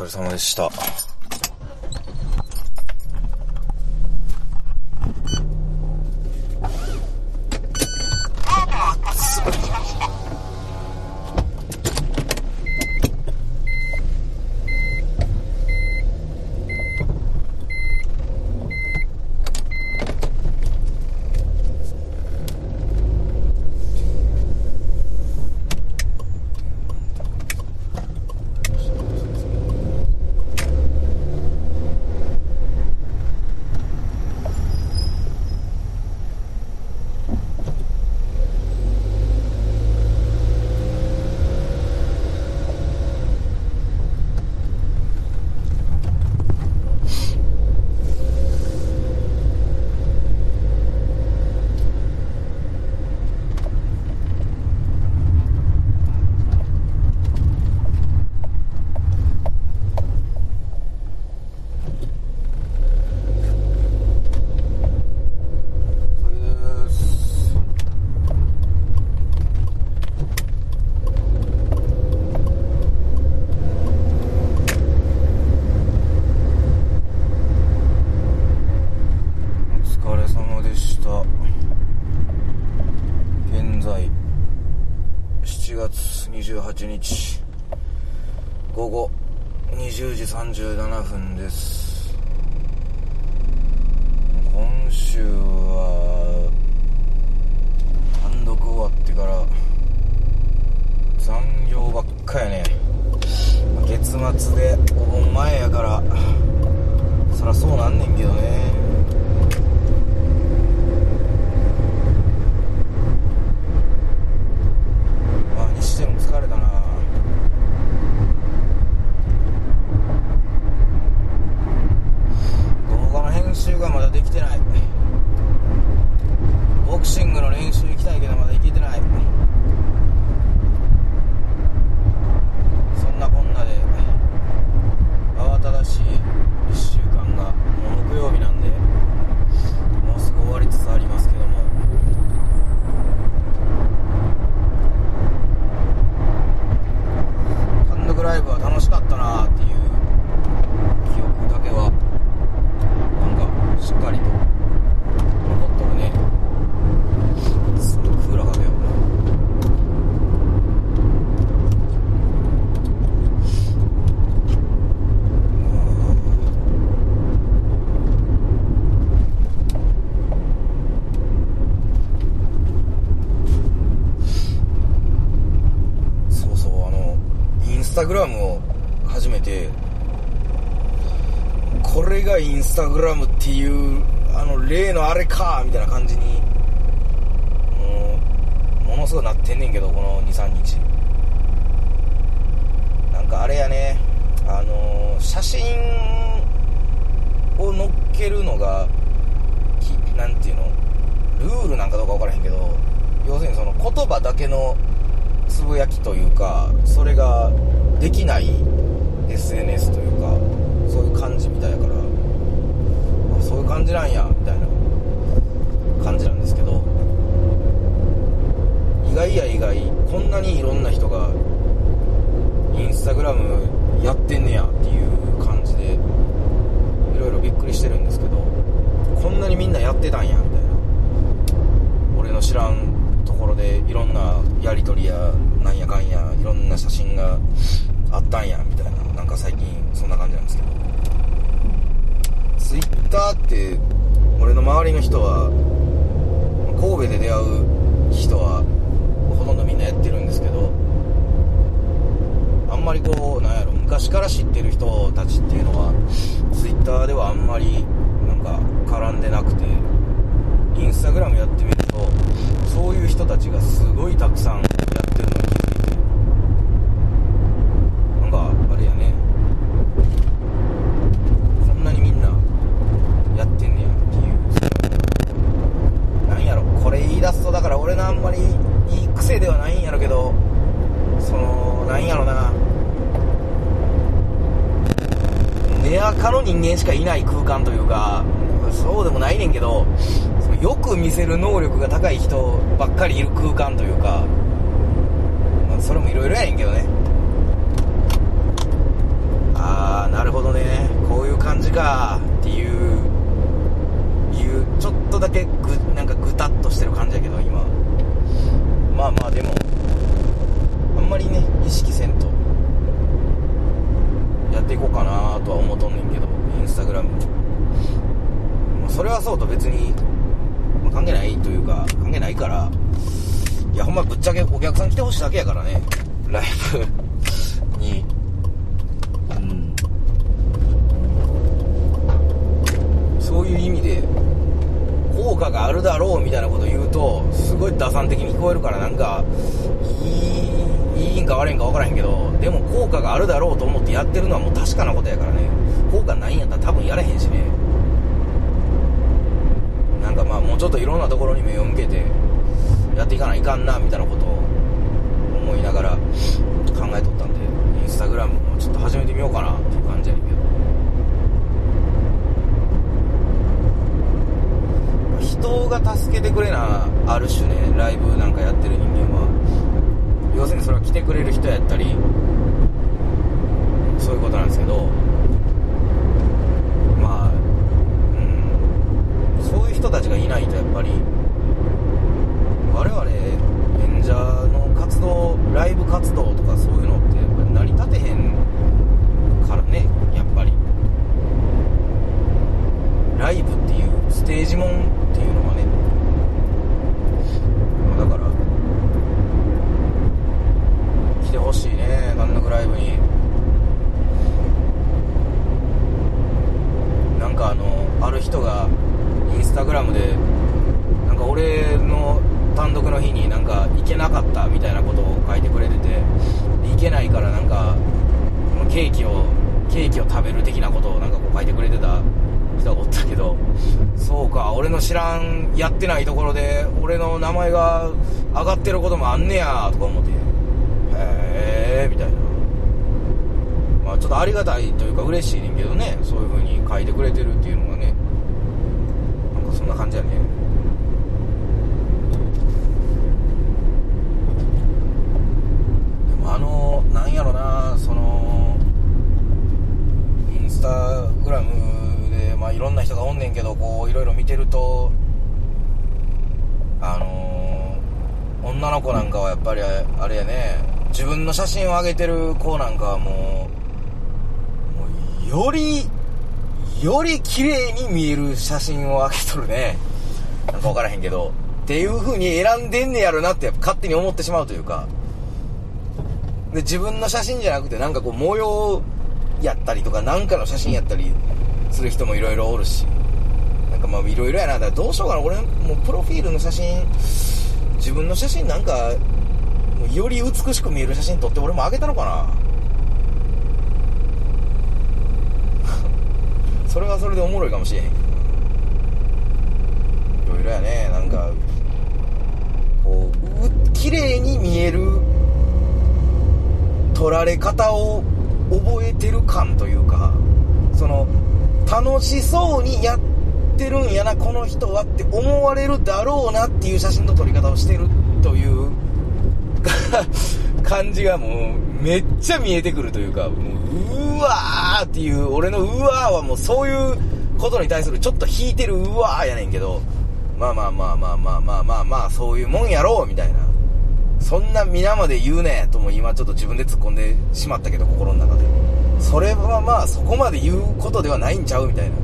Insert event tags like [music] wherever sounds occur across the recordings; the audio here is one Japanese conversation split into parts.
疲れ様でした。それです。お疲れ様でした。現在、7月28日、午後20時37分です。今週は単独終わってから残業ばっかやねまあ月末でお盆前やからそらそうなんねんけどねまあにしても疲れたな動画の編集がまだできてないボクシングの練習行きたいけどまだ行けてないそんなこんなで慌ただしい1週間がもう木曜日なんでもうすぐ終わりつつありますけども単独ライブは楽しかったなっていう記憶だけはなんかしっかりと残っとるねずっとクーラーかけようそうそうあのインスタグラムを始めてこれがインスタグラムっていうあの例のあれかみたいな感じにもうものすごいなってんねんけどこの23日。なんかあれやねあの写真を載っけるのがきなんていうのルールなんかどうか分からへんけど要するにその言葉だけのつぶやきというかそれができない SNS というかそういう感じみたいやからあそういう感じなんやみたいな感じなんですけど意外や意外こんなにいろんな人がインスタグラムやってんねやっていう感じでいろいろびっくりしてるんですけどこんなにみんなやってたんやみたいな。俺の知らんところでいろんなやり取りやなんやかんやいろんな写真があったんやみたいななんか最近そんな感じなんですけど。ツイッターって俺の周りの人は神戸で出会う人はほとんどみんなやってるんですけどあんまりこうなんやろ昔から知ってる人たちっていうのはツイッターではあんまりなんか絡んでなくてインスタグラムやってみるとそういう人たちがすごいたくさんやってるのに気づいてなんかあれやねこんなにみんなやってんねやっていうなんやろこれ言い出すとだから俺のあんまりいい癖ではないんやろけどそのなんやろな根垢の人間しかいない空間というかそうでもないねんけどそのよく見せる能力が高い人ばっかりいる空間というか、まあ、それもいろいろやねんけどね。あなるほどね。こういう感じか。っていういうちょっとだけぐなんかぐたっとしてる感じやけど今まあまあでもあんまりね意識せんとやっていこうかなとは思うとんねんけどインスタグラムそれはそうと別にまあ関係ないというか関係ないからいやほんまぶっちゃけお客さん来てほしいだけやからねライブにうんそういう意味で効果があるだろうみたいなこと言うとすごい打算的に聞こえるからなんかいいいいんか悪いんか分からへんけどでも効果があるだろうと思ってやってるのはもう確かなことやからね効果ないんやったら多分やれへんしねなんかまあもうちょっといろんなところに目を向けてやっていかないかんなみたいなことを思いながら考えとったんでインスタグラムもちょっと始めてみようかなっていう感じやけど。人が助けてくれなある種ねライブなんかやってる人間は要するにそれは来てくれる人やったりそういうことなんですけどまあうんそういう人たちがいないとやっぱり我々演者の活動ライブ活動とかそういうのってやっぱり成り立てへんからねやっぱりライブっていうステージもんっていうのはねだから来てほしいね単独ライブになんかあのある人がインスタグラムでなんか俺の単独の日になんか行けなかったみたいなことを書いてくれてて行けないからなんかケーキをケーキを食べる的なことをなんかこう書いてくれてた人がおったけどそうか俺の知らんやってないところで俺の名前が上がってることもあんねやとか思ってへえみたいな。まあちょっとありがたいというか嬉しいねんけどねそういう風に書いてくれてるっていうのがね。なんかそんな感じやねでもあのなんやろなそのインスタグラムでまあいろんな人がおんねんけどこういろいろ見てるとあの女の子なんかはやっぱりあれやね自分の写真を上げてる子なんかはもうよりより綺麗に見える写真を上げとるね。なんか分からへんけど。っていう風に選んでんねやろなってやっぱ勝手に思ってしまうというか。で自分の写真じゃなくてなんかこう模様やったりとかなんかの写真やったりする人もいろいろおるし。なんかまあいろいろやな。だからどうしようかな。俺もうプロフィールの写真自分の写真なんかより美しく見える写真撮って俺もあげたのかな。[laughs] それはそれでおもろいかもしれん。いろいろやね。なんかこうう綺麗に見える撮られ方を覚えてる感というかその楽しそうにやってるんやなこの人はって思われるだろうなっていう写真の撮り方をしてるという [laughs] 感じがもうめっちゃ見えてくるというかもううわーっていう俺のうわーはもうそういうことに対するちょっと引いてるうわーやねんけどまあまあまあまあまあまあまあまあまあそういうもんやろうみたいな。そんな皆まで言うねとも今ちょっと自分で突っ込んでしまったけど心の中で。それはまあそこまで言うことではないんちゃうみたいな。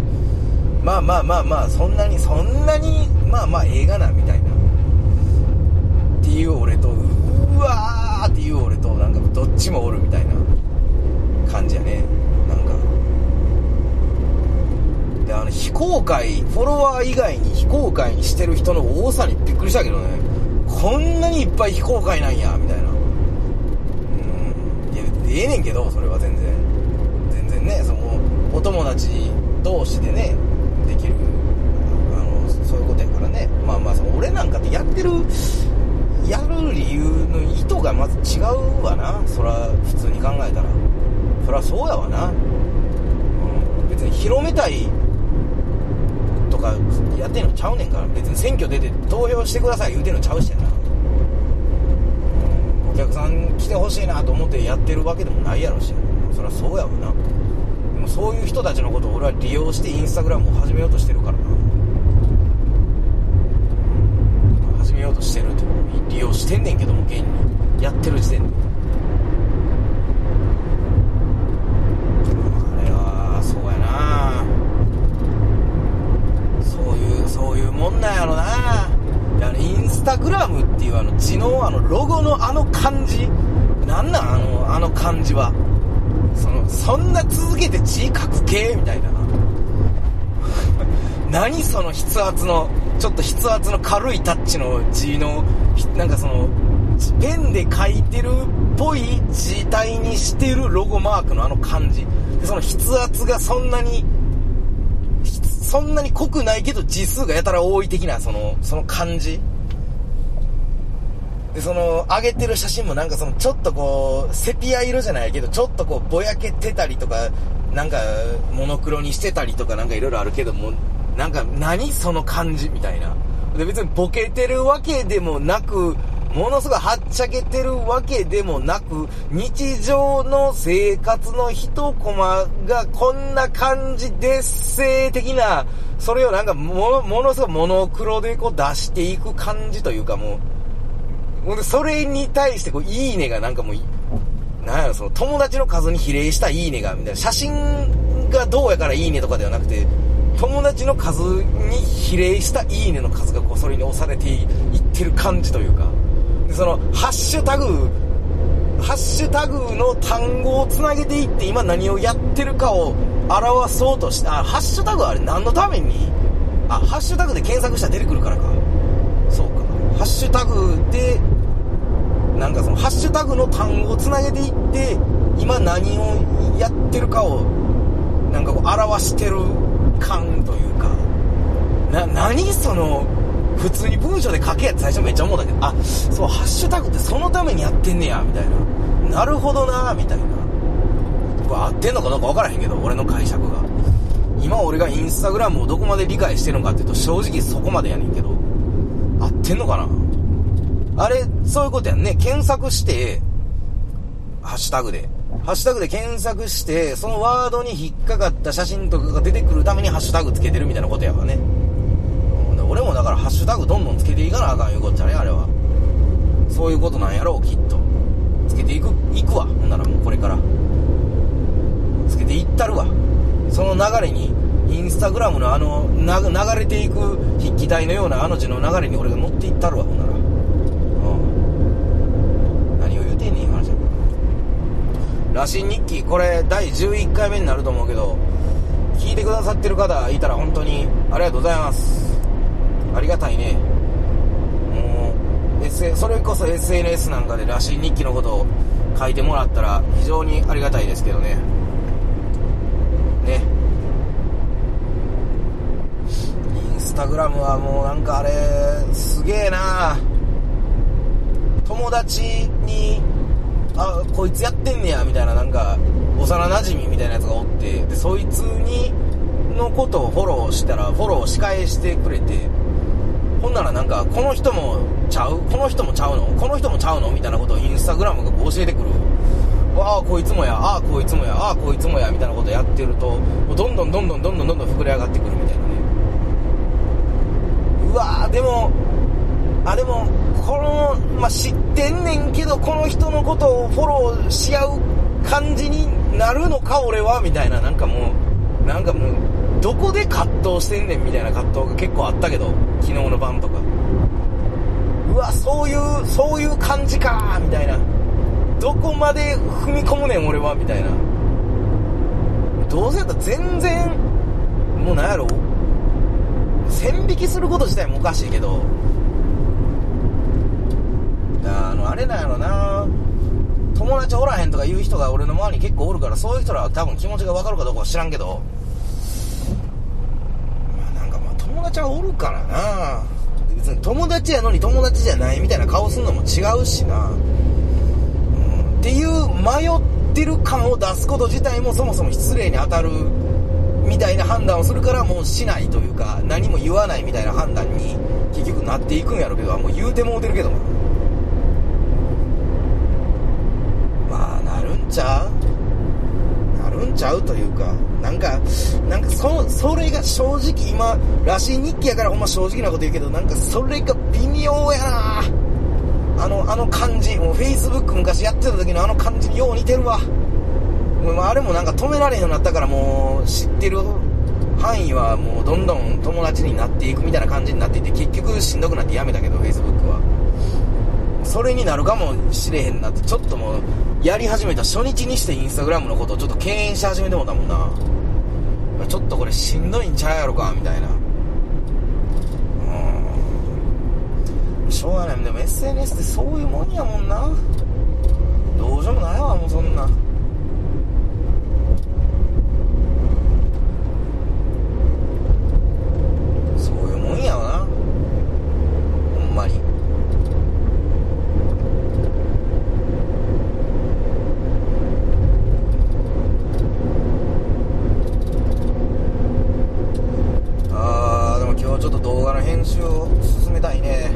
まあまあまあまあそんなにそんなにまあまあ映画なみたいな。っていう俺とうわーっていう俺となんかどっちもおるみたいな。感じやね。なんか。であの非公開フォロワー以外に非公開にしてる人の多さにびっくりしたけどね。こんなにいっぱい非公開なんやみたいな。うん。いやええねんけどそれは全然。全然ねそのお友達同士でねできるあのそういうことやからね。まあまあその俺なんかってやってるやる理由の意図がまず違うわな。そら普通に考えたら。そらそうやわな、うん、別に広めたいとかやってんのちゃうねんから。別に選挙出て投票してください言うてんのちゃうしやな、客さん来てほしいなと思ってやってるわけでもないやろしそりゃそうやわな。でもそういう人たちのことを俺は利用してインスタグラムを始めようとしてるからな。始めようとしてるって利用してんねんけども現に。やってる時点で。あれはそうやな。そういうそういうもんなんやろな。タグラムっていうあの字のあのロゴのあの感じ。なんなんあのあの感じは。そのそんな続けて字書く系みたいな。[laughs] 何その筆圧のちょっと筆圧の軽いタッチの字のなんかそのペンで書いてるっぽい字体にしてるロゴマークのあの感じ。でその筆圧がそんなにそんなに濃くないけど字数がやたら多い的なそのその感じ。でその上げてる写真もなんかそのちょっとこうセピア色じゃないけどちょっとこうぼやけてたりとかなんかモノクロにしてたりとかなんかいろいろあるけどもなんか何その感じみたいな。で別にボケてるわけでもなくものすごいはっちゃけてるわけでもなく、日常の生活の一コマがこんな感じですせ的な、それをなんかもものすごいモノクロでこう出していく感じというかもう、ほんでそれに対してこう、いいねがなんかもう、なんやろ、その友達の数に比例したいいねが、みたいな、写真がどうやからいいねとかではなくて、友達の数に比例したいいねの数がこう、それに押されていってる感じというか、でその、ハッシュタグ、ハッシュタグの単語をつなげていって今何をやってるかを表そうとして、あ、ハッシュタグはあれ何のために？あ、ハッシュタグで検索したら出てくるからか。そうか。ハッシュタグで、なんかそのハッシュタグの単語をつなげていって、今何をやってるかを、なんかこう表してる感というか、な、何その、普通に文章で書けやって最初めっちゃ思うんだけど、あ、そう、ハッシュタグってそのためにやってんねや、みたいな。なるほどな、みたいな。これ合ってんのかどうか分からへんけど、俺の解釈が。今俺がインスタグラムをどこまで理解してるのかっていうと、正直そこまでやねんけど、合ってんのかなあれ、そういうことやんね。検索して、ハッシュタグで。ハッシュタグで検索して、そのワードに引っかかった写真とかが出てくるためにハッシュタグつけてるみたいなことやわね。俺もだからハッシュタグどんどんつけていかなあかんいうこっちゃね、あれは。そういうことなんやろう、きっと。つけていく、いくわ。ほんならもうこれから。つけていったるわ。その流れに、インスタグラムのあの、流れていく筆記体のようなあの字の流れに俺が乗っていったるわ、ほんなら。うん。何を言うてんねん、今話羅針日記、これ第11回目になると思うけど、聞いてくださってる方いたら本当にありがとうございます。ありがたいね。もう、S、それこそ SNS なんかで羅針日記のことを書いてもらったら非常にありがたいですけどね。ね。インスタグラムはもうなんかあれ、すげえな友達に、あ、こいつやってんねや、みたいななんか、幼馴染みみたいなやつがおって、で、そいつに、のことをフォローしたら、フォローし返してくれて、ほんならなんか、この人もちゃう？この人もちゃうの？この人もちゃうの？みたいなことをインスタグラムが教えてくる。ああ、こいつもや、ああ、こいつもや、ああ、こいつもや、みたいなことやってると、どんどんどんどんどんどんどんどん膨れ上がってくるみたいなね。うわー、でも、あ、でも、この、まあ、知ってんねんけど、この人のことをフォローし合う感じになるのか、俺は、みたいな、なんかもう、なんかもう、どこで葛藤してんねんみたいな葛藤が結構あったけど、昨日の晩とか。うわ、そういう、そういう感じかみたいな。どこまで踏み込むねん俺はみたいな。どうせやったら全然、もうなんやろ線引きすること自体もおかしいけど、あの、あれなんやろな。友達おらへんとか言う人が俺の周りに結構おるから、そういう人らは多分気持ちがわかるかどうかは知らんけど。まあなんかまあ、友達はおるからな。別に友達やのに友達じゃないみたいな顔すんのも違うしな、うん、っていう迷ってる感を出すこと自体もそもそも失礼に当たるみたいな判断をするからもうしないというか何も言わないみたいな判断に結局なっていくんやろうけどもう言うてもうてるけどもまあなるんちゃう？なるんちゃうというかなんかなんかそそれが正直今らしい日記やからほんま正直なこと言うけどなんかそれが微妙やな。あのあの感じ。もう Facebook 昔やってた時のあの感じによう似てるわ。もうあれもなんか止められへんようになったからもう知ってる範囲はもうどんどん友達になっていくみたいな感じになっていて結局しんどくなってやめたけど Facebook は。それになるかもしれへんなってちょっともうやり始めた初日にしてインスタグラムのことをちょっと敬遠し始めてもたもんな。ちょっとこれしんどいんちゃうやろかみたいな。うん。しょうがない。でも SNS ってそういうもんやもんな。どうしようもないわもうそんなそういうもんやわなほんまにあーでも今日ちょっと動画の編集を進めたいね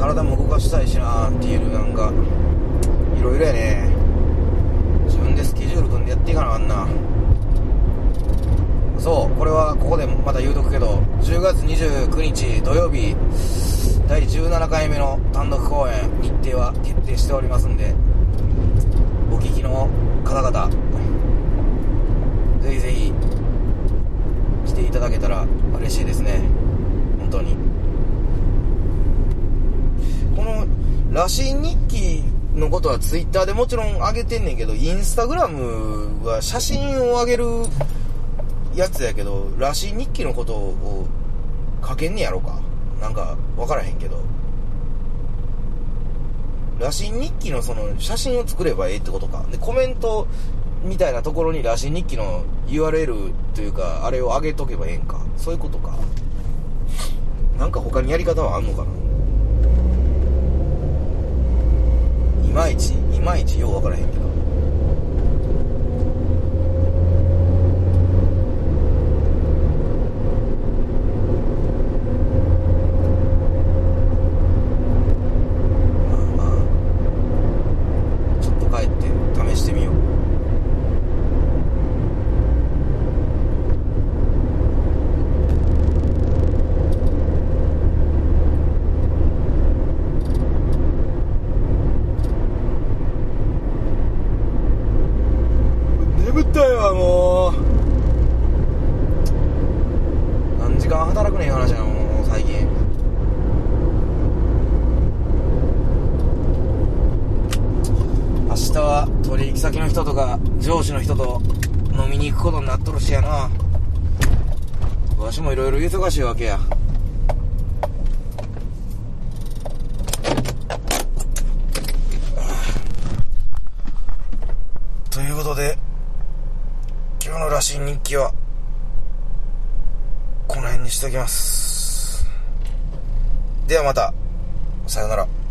体も動かしたいしなっていうなんかいろいろやね。自分でスケジュール組んでやっていかなあかんな。そうこれはここでまた言うとくけど10月29日土曜日第17回目の単独公演日程は決定しておりますんでお聞きの方々ぜひぜひ来ていただけたら嬉しいですね。本当にこの「らしい日記」のことはツイッターでもちろん上げてんねんけどインスタグラムは写真を上げるやつやけど「らしい日記」のことを書けんねやろか。なんか分からへんけど。らしい日記のその写真を作ればええってことか。でコメントみたいなところにらしい日記の URL というかあれを上げとけばええんか。そういうことか。なんか他にやり方はあんのかないまいちいまいちよう分からへんけどまあまあちょっと帰って試してみよう眠ったよもう何時間働くねん話やなもう最近明日は取引先の人とか上司の人と飲みに行くことになっとるしやな。わしもいろいろ忙しいわけや。ということで今日のらしい日記はこの辺にしておきます。ではまた。さよなら。